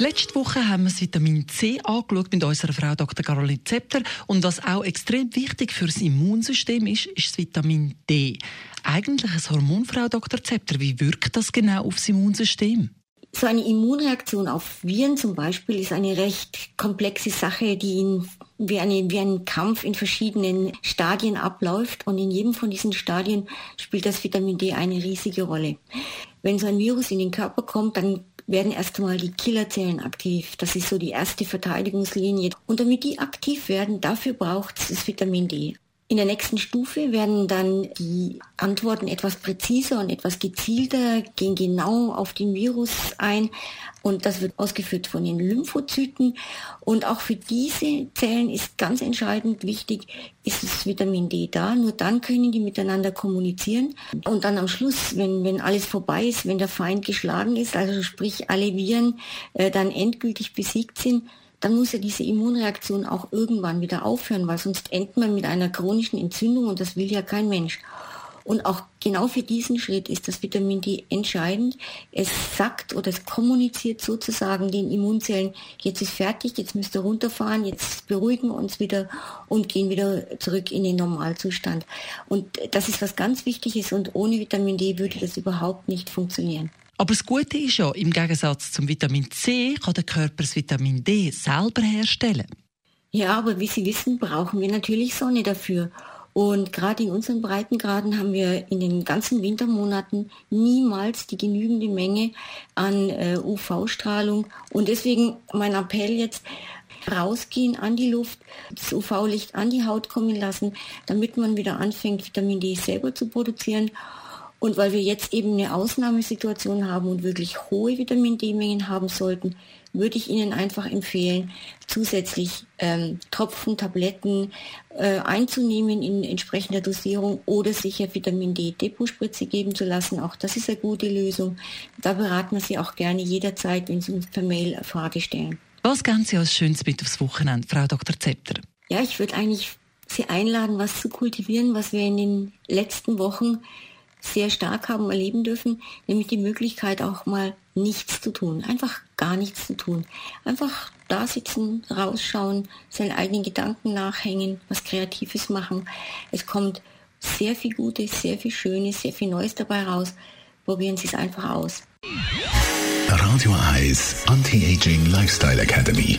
Letzte Woche haben wir das Vitamin C angeschaut mit unserer Frau Dr. Caroline Zepter. Und was auch extrem wichtig für das Immunsystem ist, ist das Vitamin D. Eigentlich ein Hormon, Frau Dr. Zepter. Wie wirkt das genau aufs Immunsystem? So eine Immunreaktion auf Viren zum Beispiel ist eine recht komplexe Sache, die in, wie, eine, wie ein Kampf in verschiedenen Stadien abläuft. Und in jedem von diesen Stadien spielt das Vitamin D eine riesige Rolle. Wenn so ein Virus in den Körper kommt, dann werden erst einmal die Killerzellen aktiv. Das ist so die erste Verteidigungslinie. Und damit die aktiv werden, dafür braucht es Vitamin D. In der nächsten Stufe werden dann die Antworten etwas präziser und etwas gezielter, gehen genau auf den Virus ein und das wird ausgeführt von den Lymphozyten. Und auch für diese Zellen ist ganz entscheidend wichtig, ist das Vitamin D da. Nur dann können die miteinander kommunizieren. Und dann am Schluss, wenn, wenn alles vorbei ist, wenn der Feind geschlagen ist, also sprich alle Viren äh, dann endgültig besiegt sind, dann muss ja diese Immunreaktion auch irgendwann wieder aufhören, weil sonst endet man mit einer chronischen Entzündung und das will ja kein Mensch. Und auch genau für diesen Schritt ist das Vitamin D entscheidend. Es sagt oder es kommuniziert sozusagen den Immunzellen, jetzt ist fertig, jetzt müsst ihr runterfahren, jetzt beruhigen wir uns wieder und gehen wieder zurück in den Normalzustand. Und das ist was ganz Wichtiges und ohne Vitamin D würde das überhaupt nicht funktionieren. Aber das Gute ist ja, im Gegensatz zum Vitamin C kann der Körper das Vitamin D selber herstellen. Ja, aber wie Sie wissen, brauchen wir natürlich Sonne dafür. Und gerade in unseren Breitengraden haben wir in den ganzen Wintermonaten niemals die genügende Menge an äh, UV-Strahlung. Und deswegen mein Appell jetzt, rausgehen an die Luft, das UV-Licht an die Haut kommen lassen, damit man wieder anfängt, Vitamin D selber zu produzieren und weil wir jetzt eben eine Ausnahmesituation haben und wirklich hohe Vitamin D-Mengen haben sollten, würde ich Ihnen einfach empfehlen, zusätzlich ähm, Tropfen, Tabletten äh, einzunehmen in entsprechender Dosierung oder sicher Vitamin D-Depotspritze geben zu lassen. Auch das ist eine gute Lösung. Da beraten wir Sie auch gerne jederzeit, wenn Sie uns per Mail eine Frage stellen. Was Sie als Schönes mit aufs Wochenende, Frau Dr. Zepter? Ja, ich würde eigentlich Sie einladen, was zu kultivieren, was wir in den letzten Wochen sehr stark haben erleben dürfen, nämlich die Möglichkeit auch mal nichts zu tun, einfach gar nichts zu tun. Einfach da sitzen, rausschauen, seinen eigenen Gedanken nachhängen, was Kreatives machen. Es kommt sehr viel Gutes, sehr viel Schönes, sehr viel Neues dabei raus. Probieren Sie es einfach aus. Radio Eyes Anti-Aging Lifestyle Academy.